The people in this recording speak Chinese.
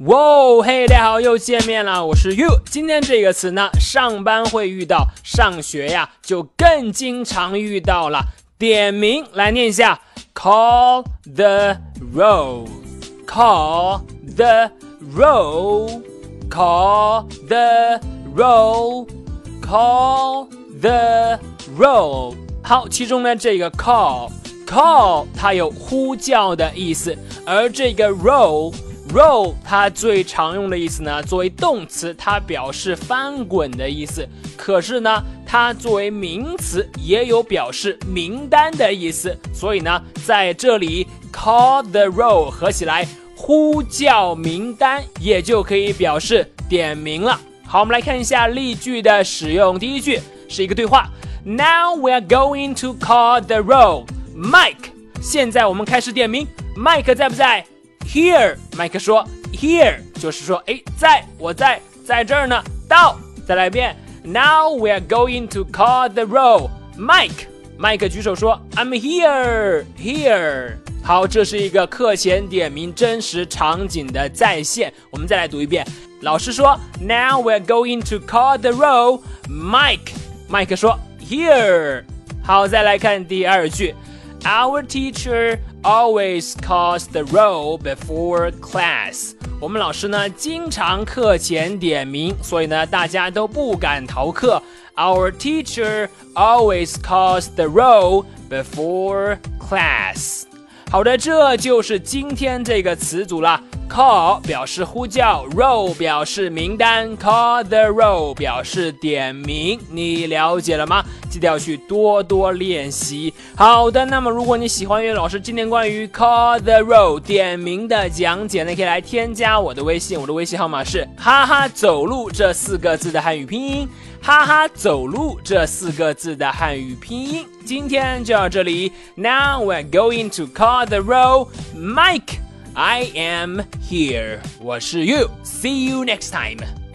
哇，嘿，大家好，又见面了，我是 You。今天这个词呢，上班会遇到，上学呀就更经常遇到了。点名来念一下，call the roll，call the roll，call the roll，call the roll。好，其中呢这个 call，call 它有呼叫的意思，而这个 roll。Roll 它最常用的意思呢，作为动词，它表示翻滚的意思。可是呢，它作为名词也有表示名单的意思。所以呢，在这里 call the roll 合起来，呼叫名单也就可以表示点名了。好，我们来看一下例句的使用。第一句是一个对话：Now we are going to call the roll. Mike，现在我们开始点名。Mike 在不在 ？Here，麦克说，Here 就是说，哎，在我在在这儿呢。到，再来一遍。Now we are going to call the roll. Mike，麦克举手说，I'm here, here。好，这是一个课前点名真实场景的再现。我们再来读一遍。老师说，Now we are going to call the roll. Mike，麦克说，Here。好，再来看第二句。 Our teacher always calls the roll before class。我们老师呢，经常课前点名，所以呢，大家都不敢逃课。Our teacher always calls the roll before class。好的，这就是今天这个词组了。Call 表示呼叫，roll 表示名单，call the roll 表示点名，你了解了吗？记得要去多多练习。好的，那么如果你喜欢岳老师今天关于 call the roll 点名的讲解，那可以来添加我的微信，我的微信号码是哈哈走路这四个字的汉语拼音，哈哈走路这四个字的汉语拼音。今天就到这里，Now we're going to call the roll, Mike. I am here. 我是 You. See you next time.